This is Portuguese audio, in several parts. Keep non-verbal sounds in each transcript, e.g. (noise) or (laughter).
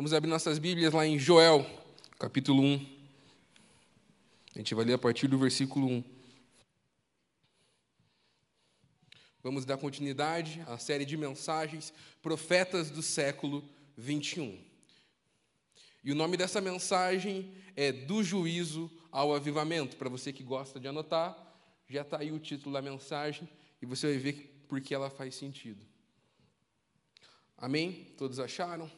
Vamos abrir nossas Bíblias lá em Joel, capítulo 1. A gente vai ler a partir do versículo 1. Vamos dar continuidade à série de mensagens Profetas do século 21. E o nome dessa mensagem é Do Juízo ao Avivamento. Para você que gosta de anotar, já está aí o título da mensagem e você vai ver por que ela faz sentido. Amém? Todos acharam?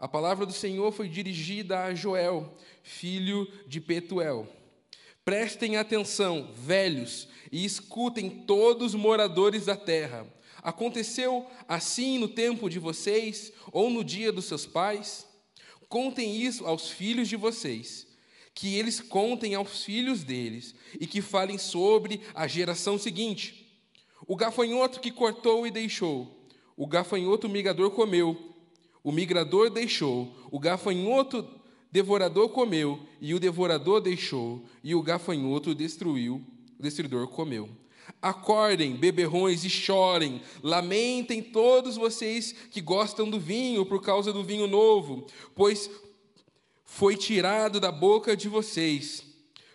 A palavra do Senhor foi dirigida a Joel, filho de Petuel. Prestem atenção, velhos, e escutem todos os moradores da terra. Aconteceu assim no tempo de vocês ou no dia dos seus pais? Contem isso aos filhos de vocês, que eles contem aos filhos deles e que falem sobre a geração seguinte. O gafanhoto que cortou e deixou, o gafanhoto migador comeu o migrador deixou, o gafanhoto devorador comeu, e o devorador deixou, e o gafanhoto destruiu, o destruidor comeu. Acordem, beberrões, e chorem, lamentem todos vocês que gostam do vinho por causa do vinho novo, pois foi tirado da boca de vocês,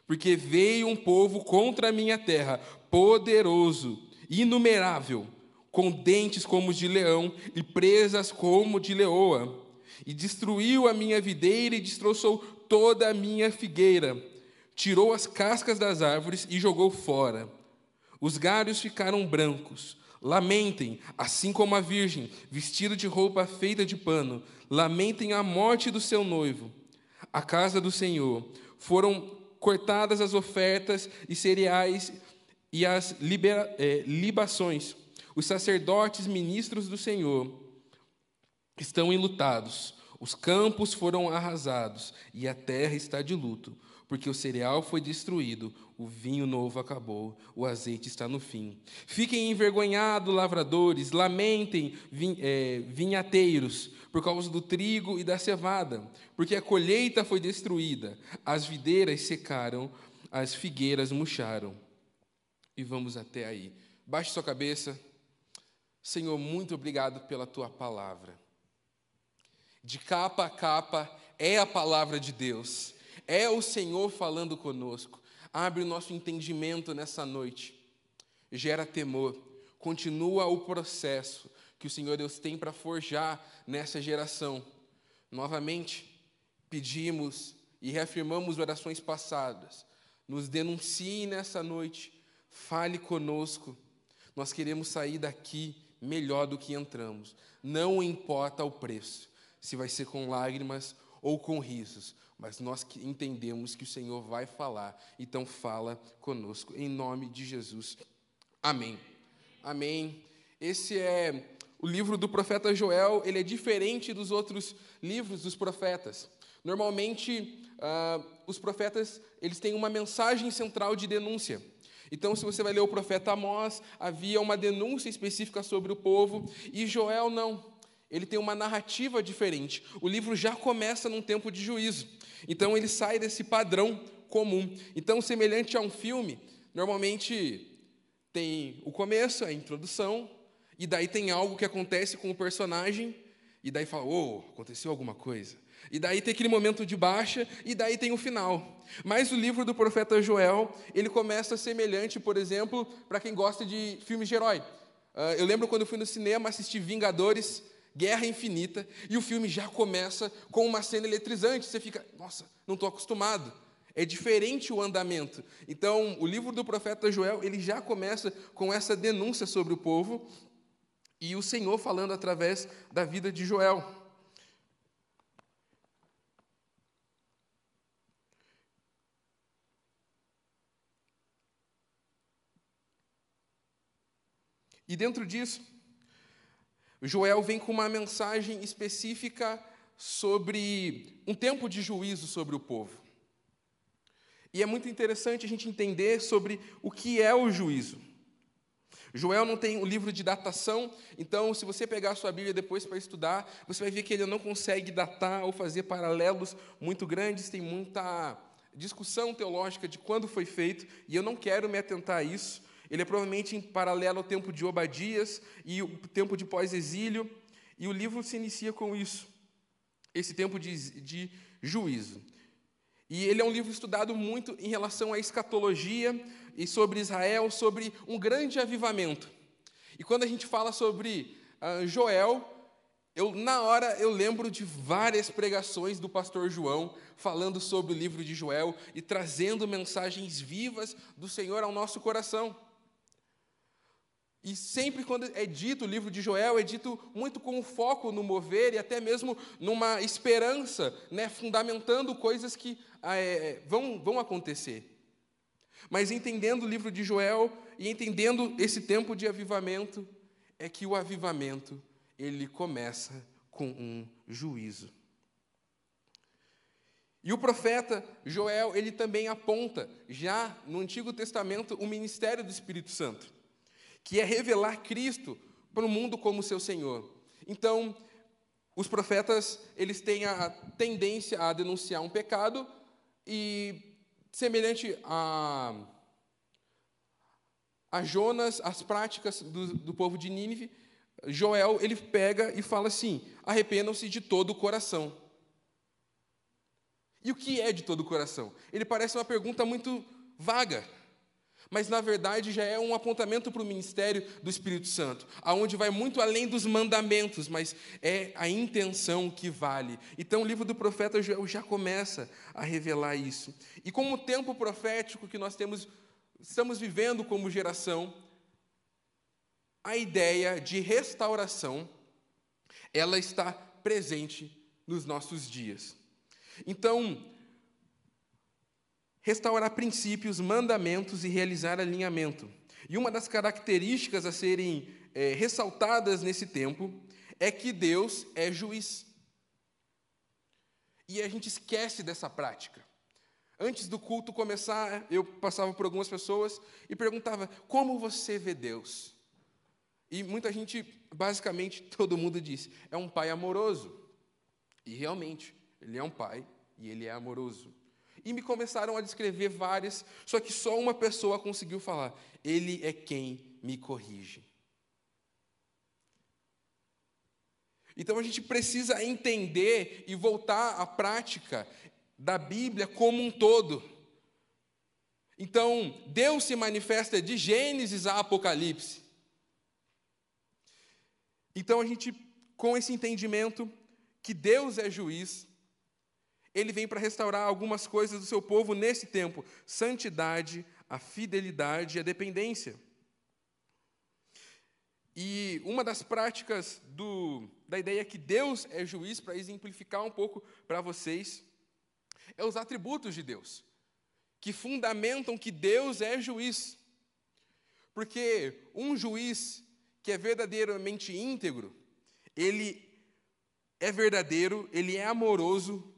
porque veio um povo contra a minha terra, poderoso, inumerável com dentes como de leão e presas como de leoa. E destruiu a minha videira e destroçou toda a minha figueira. Tirou as cascas das árvores e jogou fora. Os galhos ficaram brancos. Lamentem, assim como a virgem, vestida de roupa feita de pano. Lamentem a morte do seu noivo. A casa do Senhor foram cortadas as ofertas e cereais e as libera, é, libações os sacerdotes ministros do Senhor estão enlutados, os campos foram arrasados e a terra está de luto, porque o cereal foi destruído, o vinho novo acabou, o azeite está no fim. Fiquem envergonhados, lavradores, lamentem, é, vinhateiros, por causa do trigo e da cevada, porque a colheita foi destruída, as videiras secaram, as figueiras murcharam. E vamos até aí. Baixe sua cabeça. Senhor, muito obrigado pela tua palavra. De capa a capa é a palavra de Deus, é o Senhor falando conosco. Abre o nosso entendimento nessa noite, gera temor, continua o processo que o Senhor Deus tem para forjar nessa geração. Novamente, pedimos e reafirmamos orações passadas. Nos denuncie nessa noite, fale conosco. Nós queremos sair daqui melhor do que entramos. Não importa o preço, se vai ser com lágrimas ou com risos, mas nós entendemos que o Senhor vai falar, então fala conosco, em nome de Jesus. Amém. Amém. Esse é o livro do profeta Joel, ele é diferente dos outros livros dos profetas. Normalmente, uh, os profetas eles têm uma mensagem central de denúncia. Então, se você vai ler o profeta Amós, havia uma denúncia específica sobre o povo, e Joel não. Ele tem uma narrativa diferente. O livro já começa num tempo de juízo. Então, ele sai desse padrão comum. Então, semelhante a um filme, normalmente tem o começo, a introdução, e daí tem algo que acontece com o personagem, e daí fala: oh, aconteceu alguma coisa. E daí tem aquele momento de baixa, e daí tem o final. Mas o livro do profeta Joel, ele começa semelhante, por exemplo, para quem gosta de filmes de herói. Uh, eu lembro quando eu fui no cinema assistir Vingadores, Guerra Infinita, e o filme já começa com uma cena eletrizante. Você fica, nossa, não estou acostumado. É diferente o andamento. Então, o livro do profeta Joel, ele já começa com essa denúncia sobre o povo, e o Senhor falando através da vida de Joel. E dentro disso, Joel vem com uma mensagem específica sobre um tempo de juízo sobre o povo. E é muito interessante a gente entender sobre o que é o juízo. Joel não tem um livro de datação, então, se você pegar a sua Bíblia depois para estudar, você vai ver que ele não consegue datar ou fazer paralelos muito grandes, tem muita discussão teológica de quando foi feito, e eu não quero me atentar a isso, ele é provavelmente em paralelo ao tempo de Obadias e o tempo de pós-exílio, e o livro se inicia com isso. esse tempo de, de juízo. E ele é um livro estudado muito em relação à escatologia e sobre Israel, sobre um grande avivamento. E quando a gente fala sobre uh, Joel, eu, na hora eu lembro de várias pregações do pastor João falando sobre o livro de Joel e trazendo mensagens vivas do Senhor ao nosso coração. E sempre quando é dito o livro de Joel, é dito muito com foco no mover e até mesmo numa esperança, né, fundamentando coisas que ah, é, vão, vão acontecer. Mas entendendo o livro de Joel e entendendo esse tempo de avivamento, é que o avivamento ele começa com um juízo. E o profeta Joel, ele também aponta, já no Antigo Testamento, o ministério do Espírito Santo que é revelar Cristo para o mundo como seu Senhor. Então, os profetas, eles têm a tendência a denunciar um pecado e semelhante a, a Jonas, as práticas do, do povo de Nínive, Joel, ele pega e fala assim: arrependam-se de todo o coração. E o que é de todo o coração? Ele parece uma pergunta muito vaga mas na verdade já é um apontamento para o ministério do Espírito Santo, aonde vai muito além dos mandamentos, mas é a intenção que vale. Então o livro do profeta já começa a revelar isso. E como o tempo profético que nós temos, estamos vivendo como geração, a ideia de restauração, ela está presente nos nossos dias. Então, restaurar princípios, mandamentos e realizar alinhamento. E uma das características a serem é, ressaltadas nesse tempo é que Deus é juiz. E a gente esquece dessa prática. Antes do culto começar, eu passava por algumas pessoas e perguntava: como você vê Deus? E muita gente, basicamente, (laughs) todo mundo diz: é um pai amoroso. E realmente, ele é um pai e ele é amoroso e me começaram a descrever várias, só que só uma pessoa conseguiu falar: Ele é quem me corrige. Então a gente precisa entender e voltar à prática da Bíblia como um todo. Então, Deus se manifesta de Gênesis a Apocalipse. Então a gente, com esse entendimento que Deus é juiz, ele vem para restaurar algumas coisas do seu povo nesse tempo: santidade, a fidelidade e a dependência. E uma das práticas do, da ideia que Deus é juiz, para exemplificar um pouco para vocês, é os atributos de Deus, que fundamentam que Deus é juiz. Porque um juiz que é verdadeiramente íntegro, ele é verdadeiro, ele é amoroso,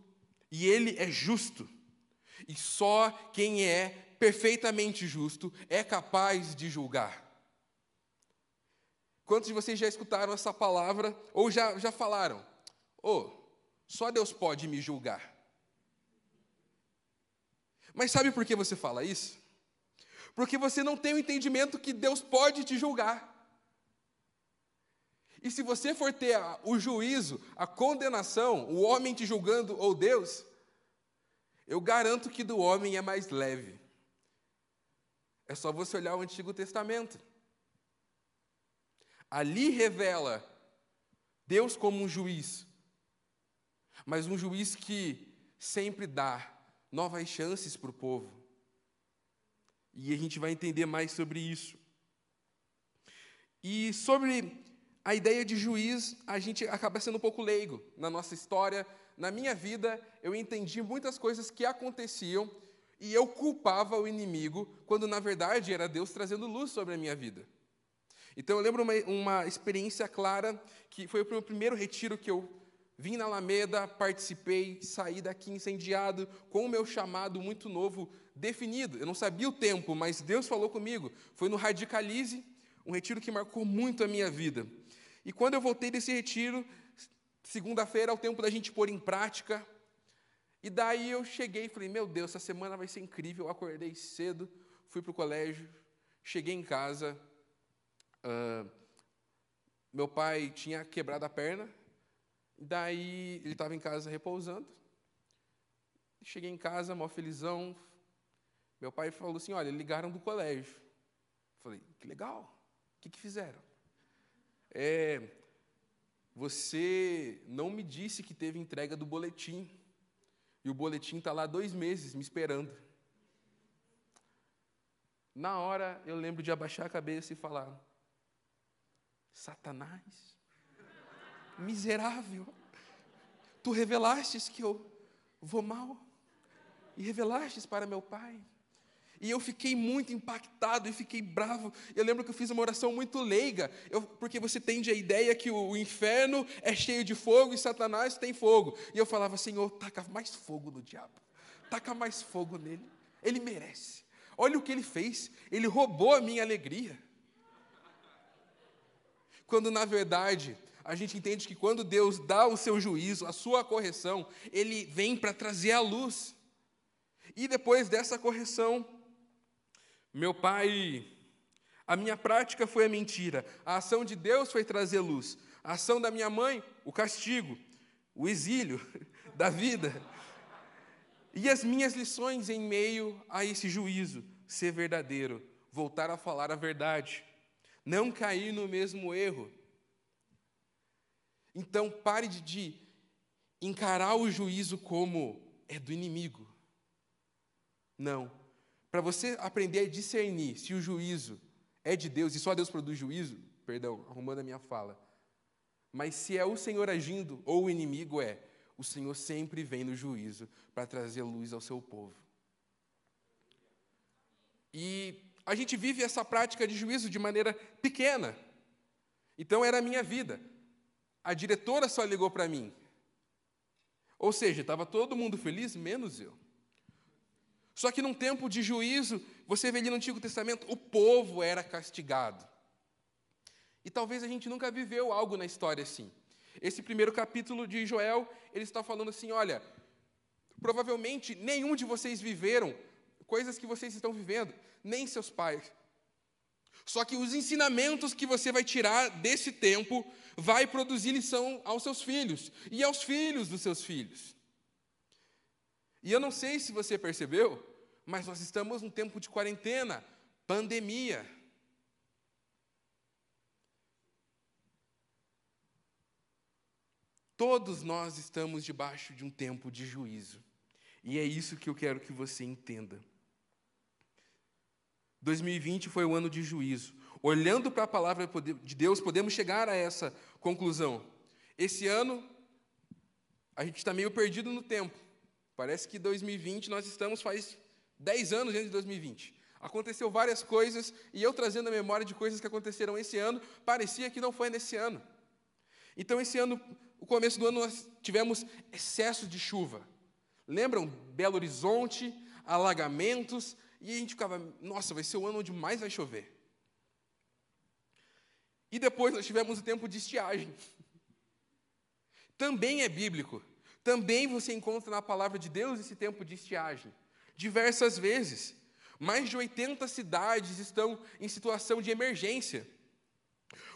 e ele é justo. E só quem é perfeitamente justo é capaz de julgar. Quantos de vocês já escutaram essa palavra ou já, já falaram? Oh, só Deus pode me julgar. Mas sabe por que você fala isso? Porque você não tem o entendimento que Deus pode te julgar. E se você for ter o juízo, a condenação, o homem te julgando ou Deus, eu garanto que do homem é mais leve. É só você olhar o Antigo Testamento. Ali revela Deus como um juiz, mas um juiz que sempre dá novas chances para o povo. E a gente vai entender mais sobre isso. E sobre a ideia de juiz, a gente acaba sendo um pouco leigo na nossa história. Na minha vida, eu entendi muitas coisas que aconteciam e eu culpava o inimigo, quando na verdade era Deus trazendo luz sobre a minha vida. Então eu lembro uma, uma experiência clara, que foi o meu primeiro retiro que eu vim na Alameda, participei, saí daqui incendiado, com o meu chamado muito novo definido. Eu não sabia o tempo, mas Deus falou comigo. Foi no Radicalize, um retiro que marcou muito a minha vida. E quando eu voltei desse retiro, segunda-feira é o tempo da gente pôr em prática. E daí eu cheguei e falei: Meu Deus, essa semana vai ser incrível. Eu acordei cedo, fui para o colégio, cheguei em casa. Uh, meu pai tinha quebrado a perna Daí ele estava em casa repousando. Cheguei em casa, mó felizão. Meu pai falou assim: Olha, ligaram do colégio. Falei: Que legal. O que, que fizeram? É, você não me disse que teve entrega do boletim. E o boletim está lá dois meses me esperando. Na hora eu lembro de abaixar a cabeça e falar: Satanás, miserável, tu revelastes que eu vou mal e revelastes para meu pai. E eu fiquei muito impactado e fiquei bravo. Eu lembro que eu fiz uma oração muito leiga, eu, porque você tende a ideia que o, o, inferno é cheio de fogo e Satanás tem fogo. E eu falava, Senhor, taca mais fogo no diabo, taca mais fogo nele, ele merece. Olha o que ele fez, ele roubou a minha alegria. Quando na verdade a gente entende que quando Deus dá o seu juízo, a sua correção, ele vem para trazer a luz. E depois dessa correção, meu pai, a minha prática foi a mentira, a ação de Deus foi trazer luz, a ação da minha mãe, o castigo, o exílio (laughs) da vida. E as minhas lições em meio a esse juízo, ser verdadeiro, voltar a falar a verdade, não cair no mesmo erro. Então pare de encarar o juízo como é do inimigo. Não, para você aprender a discernir se o juízo é de Deus e só Deus produz juízo, perdão, arrumando a minha fala, mas se é o Senhor agindo ou o inimigo é, o Senhor sempre vem no juízo para trazer luz ao seu povo. E a gente vive essa prática de juízo de maneira pequena. Então era a minha vida. A diretora só ligou para mim. Ou seja, estava todo mundo feliz, menos eu. Só que num tempo de juízo, você vê ali no Antigo Testamento, o povo era castigado. E talvez a gente nunca viveu algo na história assim. Esse primeiro capítulo de Joel, ele está falando assim: olha, provavelmente nenhum de vocês viveram coisas que vocês estão vivendo, nem seus pais. Só que os ensinamentos que você vai tirar desse tempo vai produzir lição aos seus filhos e aos filhos dos seus filhos. E eu não sei se você percebeu, mas nós estamos num tempo de quarentena, pandemia. Todos nós estamos debaixo de um tempo de juízo. E é isso que eu quero que você entenda. 2020 foi o ano de juízo. Olhando para a palavra de Deus, podemos chegar a essa conclusão. Esse ano, a gente está meio perdido no tempo. Parece que 2020 nós estamos faz 10 anos de 2020. Aconteceu várias coisas e eu trazendo a memória de coisas que aconteceram esse ano, parecia que não foi nesse ano. Então esse ano, o começo do ano nós tivemos excesso de chuva. Lembram Belo Horizonte, alagamentos, e a gente ficava, nossa, vai ser o ano onde mais vai chover. E depois nós tivemos o tempo de estiagem. Também é bíblico. Também você encontra na palavra de Deus esse tempo de estiagem, diversas vezes. Mais de 80 cidades estão em situação de emergência.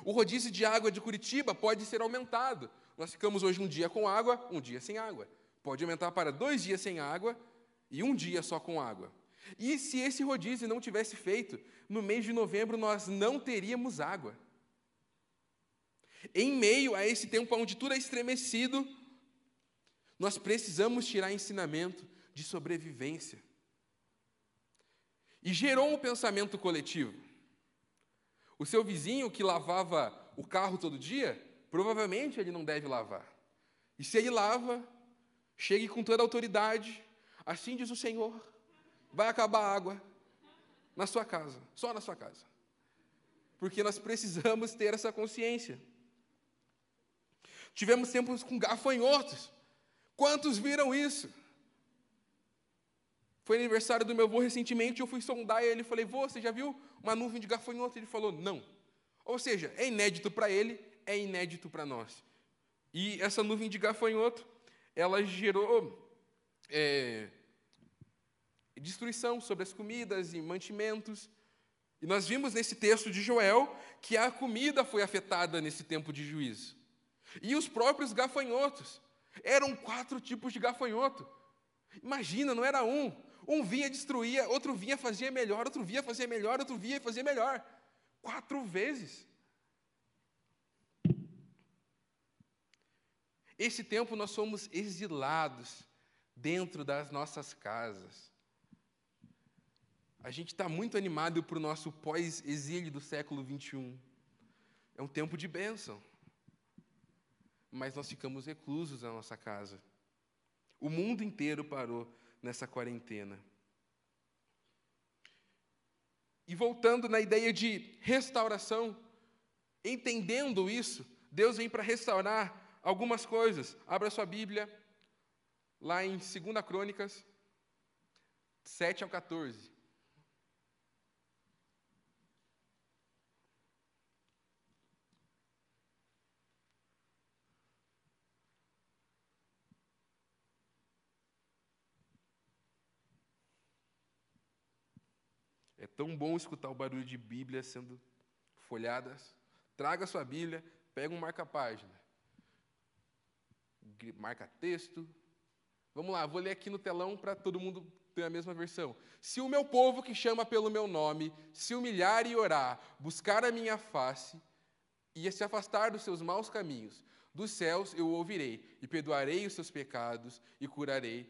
O rodízio de água de Curitiba pode ser aumentado. Nós ficamos hoje um dia com água, um dia sem água. Pode aumentar para dois dias sem água e um dia só com água. E se esse rodízio não tivesse feito, no mês de novembro nós não teríamos água. Em meio a esse tempo onde tudo é estremecido, nós precisamos tirar ensinamento de sobrevivência. E gerou um pensamento coletivo. O seu vizinho que lavava o carro todo dia, provavelmente ele não deve lavar. E se ele lava, chegue com toda a autoridade, assim diz o Senhor, vai acabar a água na sua casa, só na sua casa. Porque nós precisamos ter essa consciência. Tivemos tempos com gafanhotos. Quantos viram isso? Foi aniversário do meu avô recentemente, eu fui sondar ele e falei, vô, você já viu uma nuvem de gafanhoto? Ele falou, não. Ou seja, é inédito para ele, é inédito para nós. E essa nuvem de gafanhoto, ela gerou é, destruição sobre as comidas e mantimentos. E nós vimos nesse texto de Joel que a comida foi afetada nesse tempo de juízo. E os próprios gafanhotos. Eram quatro tipos de gafanhoto. Imagina, não era um. Um vinha destruía, outro vinha fazia melhor, outro vinha fazia melhor, outro vinha fazia melhor. Quatro vezes. Esse tempo nós somos exilados dentro das nossas casas. A gente está muito animado para o nosso pós-exílio do século 21. É um tempo de bênção. Mas nós ficamos reclusos na nossa casa. O mundo inteiro parou nessa quarentena. E voltando na ideia de restauração, entendendo isso, Deus vem para restaurar algumas coisas. Abra sua Bíblia, lá em 2 Crônicas 7 ao 14. É tão bom escutar o barulho de Bíblia sendo folhadas. Traga sua Bíblia, pega um marca-página marca texto. Vamos lá, vou ler aqui no telão para todo mundo ter a mesma versão. Se o meu povo que chama pelo meu nome se humilhar e orar, buscar a minha face e se afastar dos seus maus caminhos, dos céus eu o ouvirei e perdoarei os seus pecados e curarei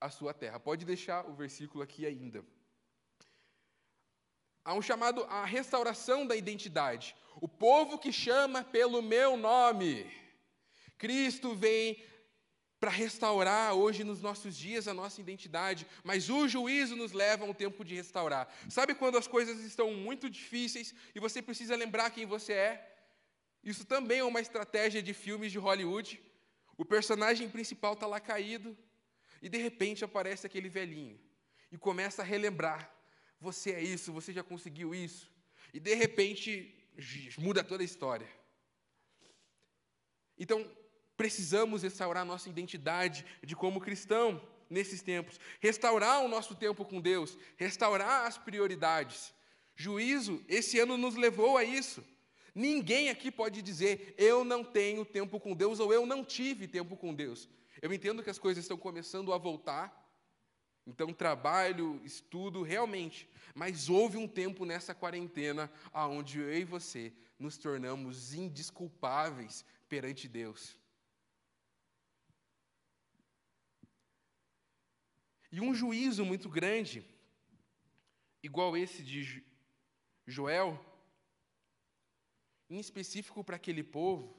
a sua terra. Pode deixar o versículo aqui ainda. Há um chamado à restauração da identidade. O povo que chama pelo meu nome. Cristo vem para restaurar hoje nos nossos dias a nossa identidade, mas o juízo nos leva a um tempo de restaurar. Sabe quando as coisas estão muito difíceis e você precisa lembrar quem você é? Isso também é uma estratégia de filmes de Hollywood. O personagem principal está lá caído e de repente aparece aquele velhinho e começa a relembrar: você é isso, você já conseguiu isso. E de repente muda toda a história. Então, Precisamos restaurar nossa identidade de como cristão nesses tempos, restaurar o nosso tempo com Deus, restaurar as prioridades. Juízo, esse ano nos levou a isso. Ninguém aqui pode dizer, eu não tenho tempo com Deus ou eu não tive tempo com Deus. Eu entendo que as coisas estão começando a voltar, então trabalho, estudo, realmente. Mas houve um tempo nessa quarentena onde eu e você nos tornamos indisculpáveis perante Deus. E um juízo muito grande, igual esse de Joel, em específico para aquele povo,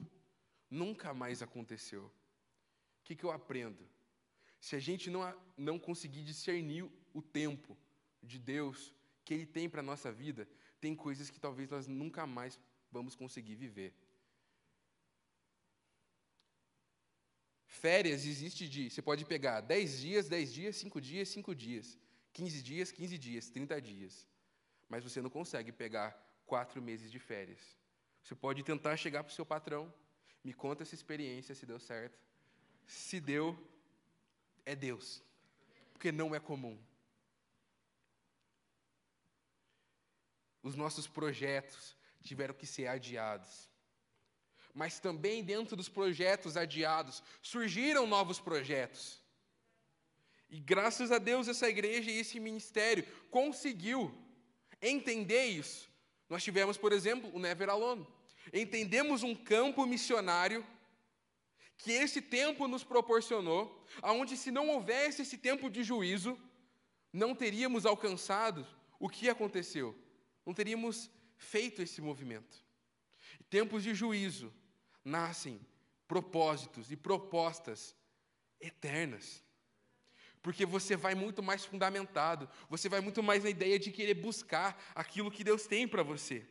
nunca mais aconteceu. O que, que eu aprendo? Se a gente não, não conseguir discernir o tempo de Deus que Ele tem para a nossa vida, tem coisas que talvez nós nunca mais vamos conseguir viver. Férias existe de, você pode pegar 10 dias, 10 dias, 5 dias, 5 dias, 15 dias, 15 dias, 30 dias. Mas você não consegue pegar 4 meses de férias. Você pode tentar chegar para o seu patrão, me conta essa experiência, se deu certo. Se deu, é Deus. Porque não é comum. Os nossos projetos tiveram que ser adiados mas também dentro dos projetos adiados surgiram novos projetos. E graças a Deus essa igreja e esse ministério conseguiu entender isso. Nós tivemos, por exemplo, o Never Alone. Entendemos um campo missionário que esse tempo nos proporcionou, aonde se não houvesse esse tempo de juízo, não teríamos alcançado o que aconteceu. Não teríamos feito esse movimento. Tempos de juízo nascem propósitos e propostas eternas. Porque você vai muito mais fundamentado, você vai muito mais na ideia de querer buscar aquilo que Deus tem para você.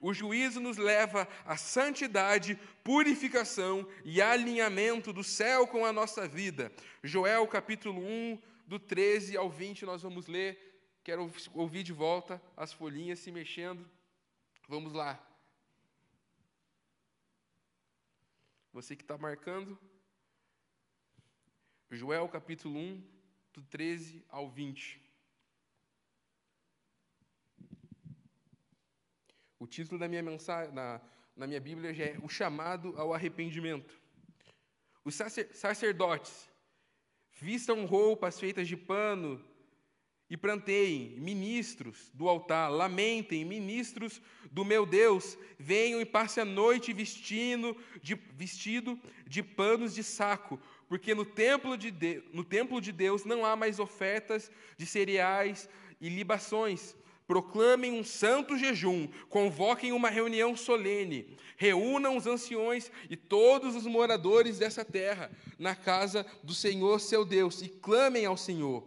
O juízo nos leva à santidade, purificação e alinhamento do céu com a nossa vida. Joel capítulo 1, do 13 ao 20, nós vamos ler. Quero ouvir de volta as folhinhas se mexendo. Vamos lá. Você que está marcando, Joel capítulo 1, do 13 ao 20. O título da minha mensagem, na, na minha Bíblia já é o chamado ao arrependimento. Os sacerdotes vistam roupas feitas de pano e planteiem, ministros do altar, lamentem, ministros do meu Deus, venham e passem a noite vestindo de, vestido de panos de saco, porque no templo, de de, no templo de Deus não há mais ofertas de cereais e libações, proclamem um santo jejum, convoquem uma reunião solene, reúnam os anciões e todos os moradores dessa terra na casa do Senhor seu Deus e clamem ao Senhor.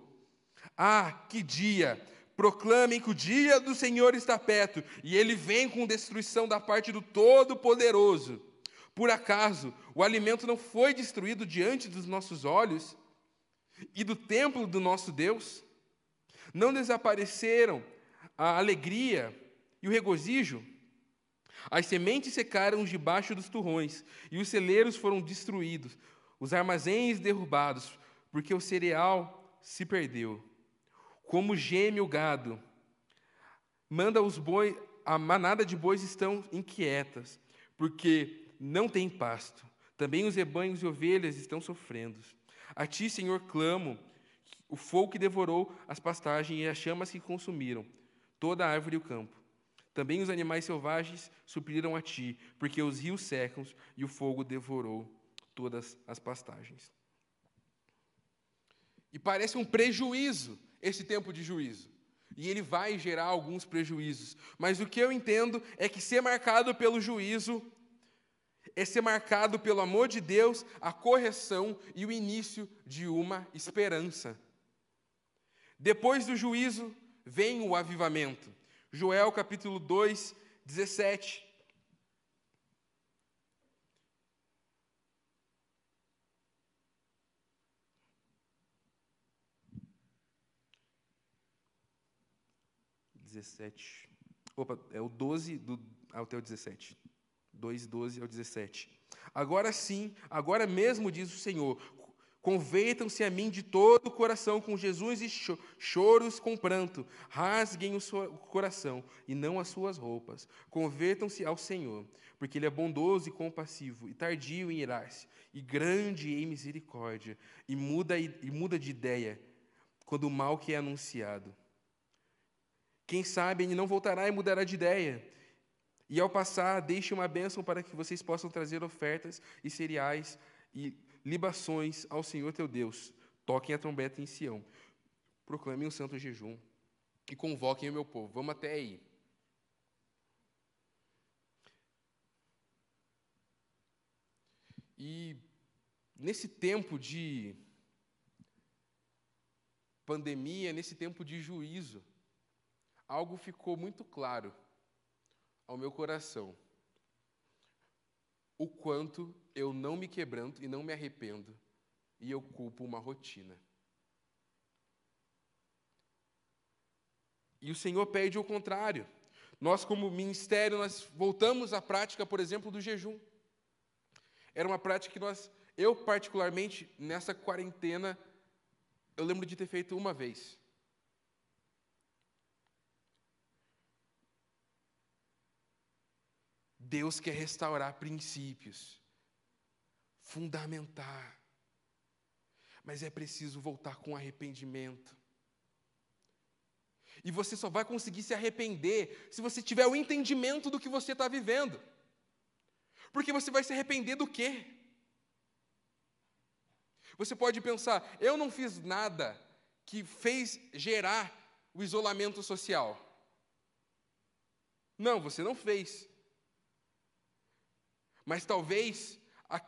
Ah, que dia! Proclamem que o dia do Senhor está perto e ele vem com destruição da parte do Todo-Poderoso. Por acaso o alimento não foi destruído diante dos nossos olhos e do templo do nosso Deus? Não desapareceram a alegria e o regozijo. As sementes secaram debaixo dos turrões, e os celeiros foram destruídos, os armazéns derrubados, porque o cereal se perdeu. Como geme o gado, manda os bois, a manada de bois estão inquietas, porque não tem pasto. Também os rebanhos e ovelhas estão sofrendo. A ti, Senhor, clamo, o fogo que devorou as pastagens e as chamas que consumiram toda a árvore e o campo. Também os animais selvagens supriram a ti, porque os rios secam e o fogo devorou todas as pastagens. E parece um prejuízo esse tempo de juízo. E ele vai gerar alguns prejuízos. Mas o que eu entendo é que ser marcado pelo juízo é ser marcado pelo amor de Deus, a correção e o início de uma esperança. Depois do juízo, vem o avivamento. Joel capítulo 2, 17. Dezessete. Opa, é o 12 do, até o 17. 2, 12 ao 17. Agora sim, agora mesmo diz o Senhor: Convertam-se a mim de todo o coração com Jesus e choros com pranto. Rasguem o seu coração e não as suas roupas. Convertam-se ao Senhor, porque Ele é bondoso e compassivo, e tardio em irar-se, e grande em misericórdia, e muda, e muda de ideia quando o mal que é anunciado. Quem sabe ele não voltará e mudará de ideia. E ao passar, deixe uma bênção para que vocês possam trazer ofertas e cereais e libações ao Senhor teu Deus. Toquem a trombeta em Sião. Proclamem o santo jejum e convoquem o meu povo. Vamos até aí. E nesse tempo de pandemia, nesse tempo de juízo, algo ficou muito claro ao meu coração o quanto eu não me quebranto e não me arrependo e eu culpo uma rotina. E o Senhor pede o contrário. Nós, como ministério, nós voltamos à prática, por exemplo, do jejum. Era uma prática que nós, eu particularmente, nessa quarentena, eu lembro de ter feito uma vez. Deus quer restaurar princípios, fundamentar. Mas é preciso voltar com arrependimento. E você só vai conseguir se arrepender se você tiver o entendimento do que você está vivendo. Porque você vai se arrepender do quê? Você pode pensar, eu não fiz nada que fez gerar o isolamento social. Não, você não fez. Mas talvez a,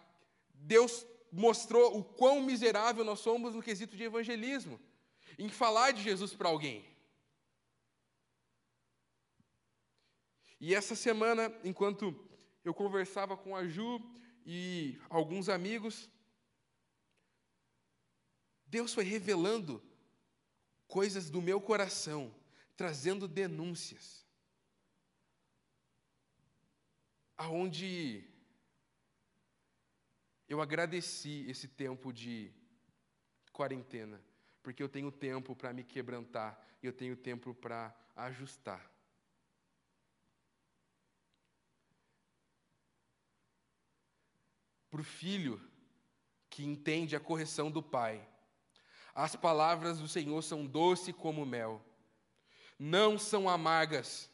Deus mostrou o quão miserável nós somos no quesito de evangelismo, em falar de Jesus para alguém. E essa semana, enquanto eu conversava com a Ju e alguns amigos, Deus foi revelando coisas do meu coração, trazendo denúncias. Aonde eu agradeci esse tempo de quarentena, porque eu tenho tempo para me quebrantar, e eu tenho tempo para ajustar. para o filho que entende a correção do pai. As palavras do Senhor são doce como mel, não são amargas.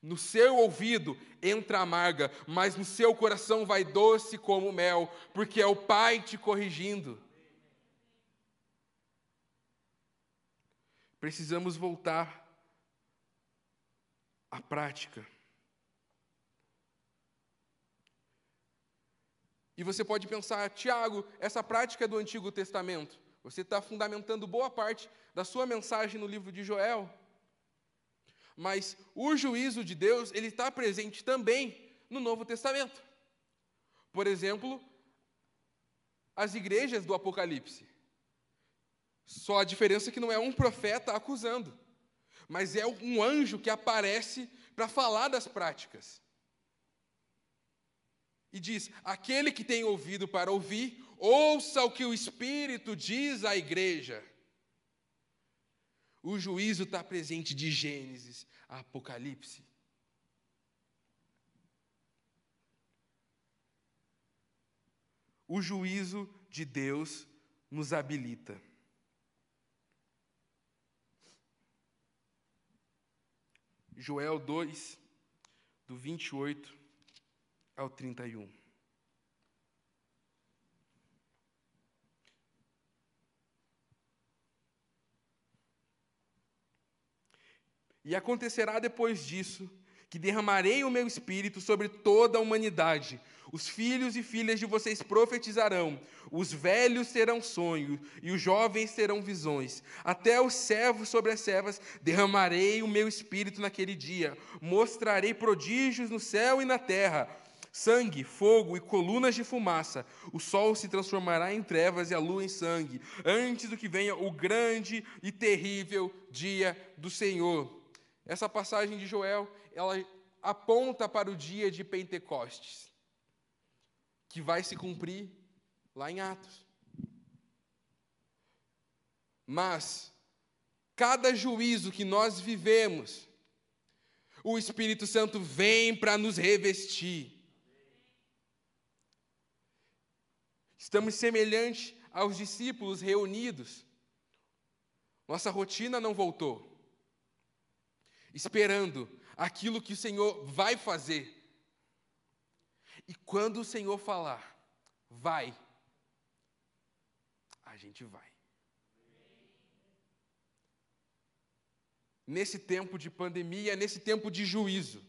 No seu ouvido entra amarga, mas no seu coração vai doce como mel, porque é o Pai te corrigindo. Precisamos voltar à prática. E você pode pensar, Tiago, essa prática é do Antigo Testamento. Você está fundamentando boa parte da sua mensagem no livro de Joel. Mas o juízo de Deus, ele está presente também no Novo Testamento. Por exemplo, as igrejas do Apocalipse. Só a diferença é que não é um profeta acusando, mas é um anjo que aparece para falar das práticas. E diz: aquele que tem ouvido para ouvir, ouça o que o Espírito diz à igreja. O juízo está presente de Gênesis a Apocalipse. O juízo de Deus nos habilita. Joel 2, do 28 ao 31. E acontecerá depois disso que derramarei o meu espírito sobre toda a humanidade. Os filhos e filhas de vocês profetizarão, os velhos terão sonhos e os jovens terão visões. Até os servos sobre as servas derramarei o meu espírito naquele dia. Mostrarei prodígios no céu e na terra sangue, fogo e colunas de fumaça. O sol se transformará em trevas e a lua em sangue, antes do que venha o grande e terrível dia do Senhor. Essa passagem de Joel, ela aponta para o dia de Pentecostes, que vai se cumprir lá em Atos. Mas cada juízo que nós vivemos, o Espírito Santo vem para nos revestir. Estamos semelhantes aos discípulos reunidos. Nossa rotina não voltou. Esperando aquilo que o Senhor vai fazer. E quando o Senhor falar, vai, a gente vai. Nesse tempo de pandemia, nesse tempo de juízo,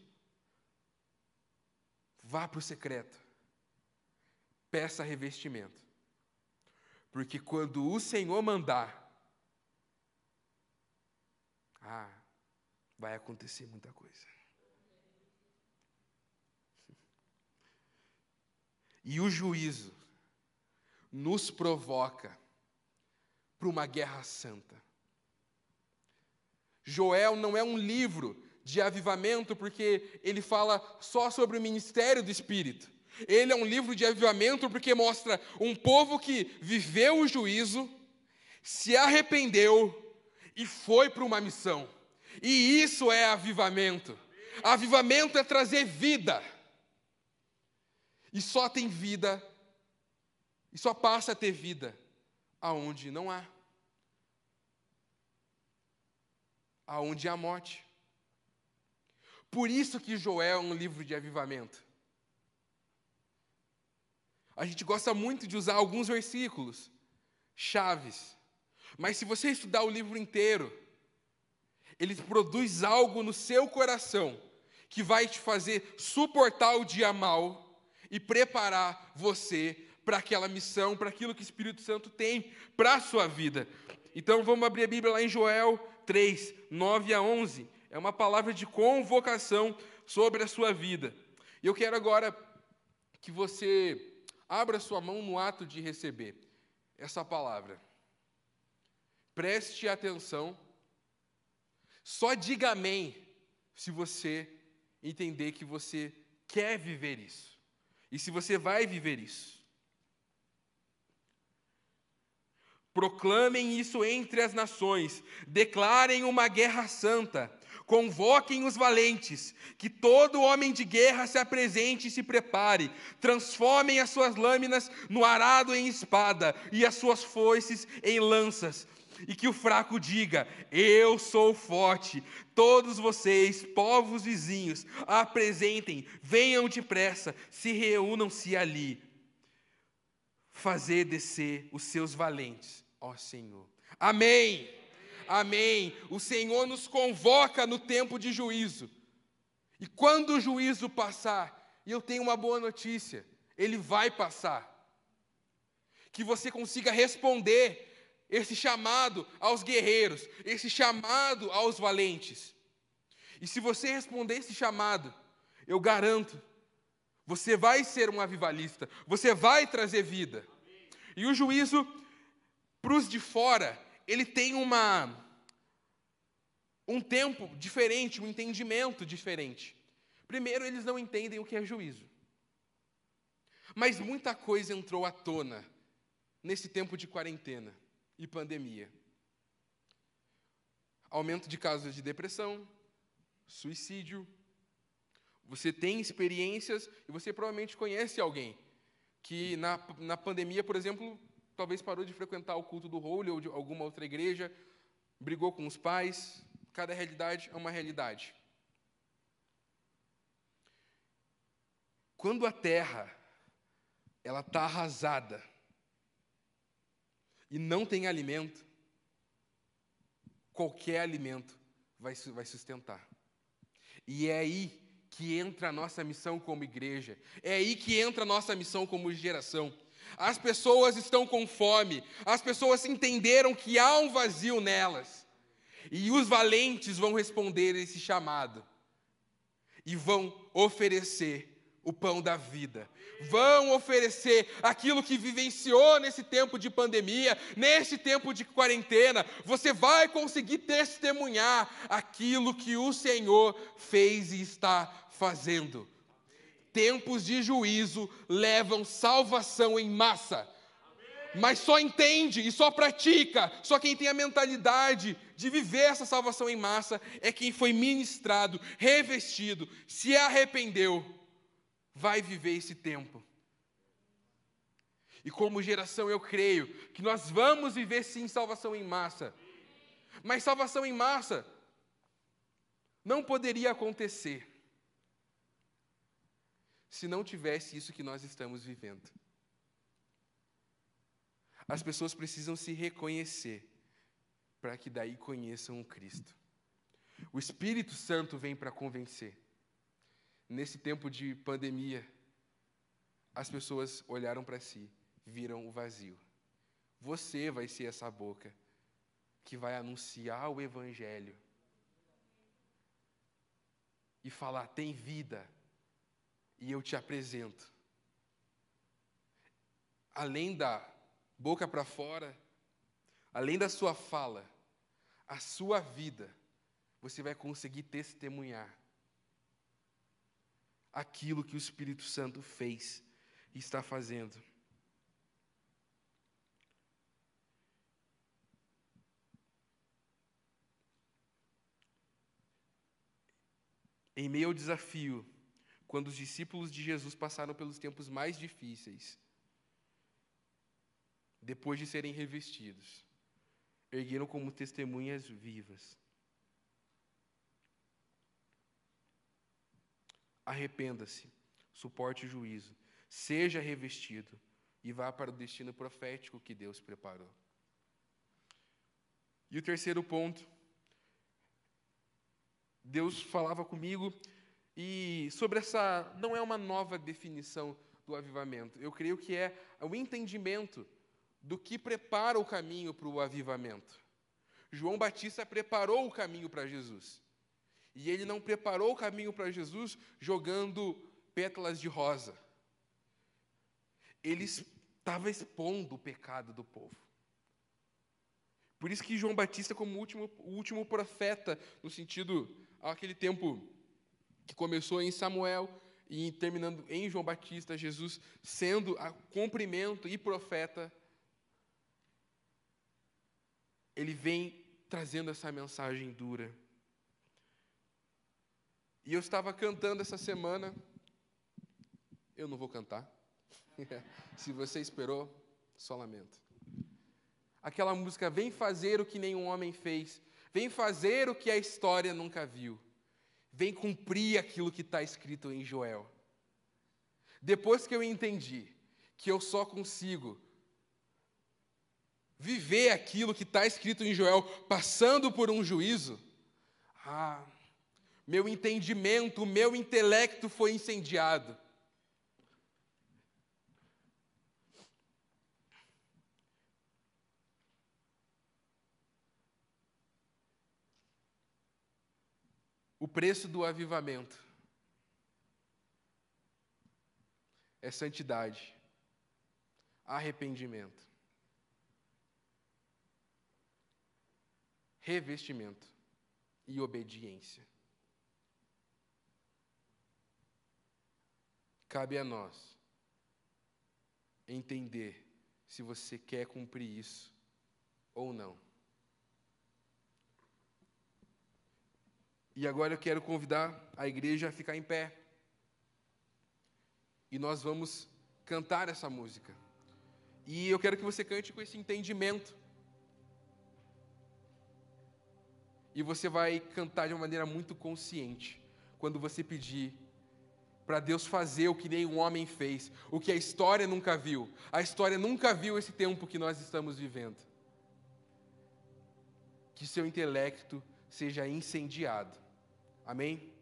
vá para o secreto peça revestimento. Porque quando o Senhor mandar, ah, vai acontecer muita coisa. E o juízo nos provoca para uma guerra santa. Joel não é um livro de avivamento porque ele fala só sobre o ministério do Espírito. Ele é um livro de avivamento porque mostra um povo que viveu o juízo, se arrependeu e foi para uma missão. E isso é avivamento. Avivamento é trazer vida. E só tem vida, e só passa a ter vida aonde não há. Aonde há morte. Por isso que Joel é um livro de avivamento. A gente gosta muito de usar alguns versículos, chaves. Mas se você estudar o livro inteiro, ele produz algo no seu coração que vai te fazer suportar o dia mal e preparar você para aquela missão, para aquilo que o Espírito Santo tem para a sua vida. Então vamos abrir a Bíblia lá em Joel 3, 9 a 11. É uma palavra de convocação sobre a sua vida. E eu quero agora que você Abra sua mão no ato de receber essa palavra. Preste atenção. Só diga amém se você entender que você quer viver isso. E se você vai viver isso. Proclamem isso entre as nações, declarem uma guerra santa. Convoquem os valentes, que todo homem de guerra se apresente e se prepare. Transformem as suas lâminas no arado em espada e as suas foices em lanças. E que o fraco diga: Eu sou forte. Todos vocês, povos vizinhos, apresentem, venham depressa, se reúnam-se ali. Fazer descer os seus valentes, ó Senhor. Amém. Amém. O Senhor nos convoca no tempo de juízo. E quando o juízo passar, e eu tenho uma boa notícia, ele vai passar. Que você consiga responder esse chamado aos guerreiros, esse chamado aos valentes. E se você responder esse chamado, eu garanto, você vai ser um avivalista, você vai trazer vida. E o juízo para os de fora, ele tem uma um tempo diferente, um entendimento diferente. Primeiro, eles não entendem o que é juízo. Mas muita coisa entrou à tona nesse tempo de quarentena e pandemia. Aumento de casos de depressão, suicídio. Você tem experiências e você provavelmente conhece alguém que na, na pandemia, por exemplo, talvez parou de frequentar o culto do Holy ou de alguma outra igreja, brigou com os pais, cada realidade é uma realidade. Quando a terra ela está arrasada e não tem alimento, qualquer alimento vai, vai sustentar. E é aí que entra a nossa missão como igreja, é aí que entra a nossa missão como geração. As pessoas estão com fome, as pessoas entenderam que há um vazio nelas. E os valentes vão responder esse chamado e vão oferecer o pão da vida. Vão oferecer aquilo que vivenciou nesse tempo de pandemia, nesse tempo de quarentena. Você vai conseguir testemunhar aquilo que o Senhor fez e está fazendo. Tempos de juízo levam salvação em massa mas só entende e só pratica, só quem tem a mentalidade de viver essa salvação em massa é quem foi ministrado, revestido, se arrependeu, vai viver esse tempo. E como geração, eu creio que nós vamos viver sim salvação em massa, mas salvação em massa não poderia acontecer se não tivesse isso que nós estamos vivendo. As pessoas precisam se reconhecer para que daí conheçam o Cristo. O Espírito Santo vem para convencer. Nesse tempo de pandemia, as pessoas olharam para si, viram o vazio. Você vai ser essa boca que vai anunciar o Evangelho e falar: tem vida, e eu te apresento. Além da boca para fora, além da sua fala, a sua vida, você vai conseguir testemunhar aquilo que o Espírito Santo fez e está fazendo. Em meio ao desafio, quando os discípulos de Jesus passaram pelos tempos mais difíceis, depois de serem revestidos, ergueram como testemunhas vivas. Arrependa-se, suporte o juízo, seja revestido e vá para o destino profético que Deus preparou. E o terceiro ponto, Deus falava comigo e sobre essa não é uma nova definição do avivamento. Eu creio que é o entendimento do que prepara o caminho para o avivamento. João Batista preparou o caminho para Jesus. E ele não preparou o caminho para Jesus jogando pétalas de rosa. Ele estava expondo o pecado do povo. Por isso que João Batista, como último, o último profeta, no sentido, aquele tempo que começou em Samuel e terminando em João Batista, Jesus sendo a cumprimento e profeta ele vem trazendo essa mensagem dura. E eu estava cantando essa semana. Eu não vou cantar. (laughs) Se você esperou, só lamento. Aquela música, vem fazer o que nenhum homem fez, vem fazer o que a história nunca viu, vem cumprir aquilo que está escrito em Joel. Depois que eu entendi que eu só consigo viver aquilo que está escrito em Joel, passando por um juízo, ah, meu entendimento, meu intelecto foi incendiado. O preço do avivamento é santidade, arrependimento, revestimento e obediência. Cabe a nós entender se você quer cumprir isso ou não. E agora eu quero convidar a igreja a ficar em pé. E nós vamos cantar essa música. E eu quero que você cante com esse entendimento. E você vai cantar de uma maneira muito consciente quando você pedir para Deus fazer o que nenhum homem fez, o que a história nunca viu. A história nunca viu esse tempo que nós estamos vivendo. Que seu intelecto seja incendiado. Amém?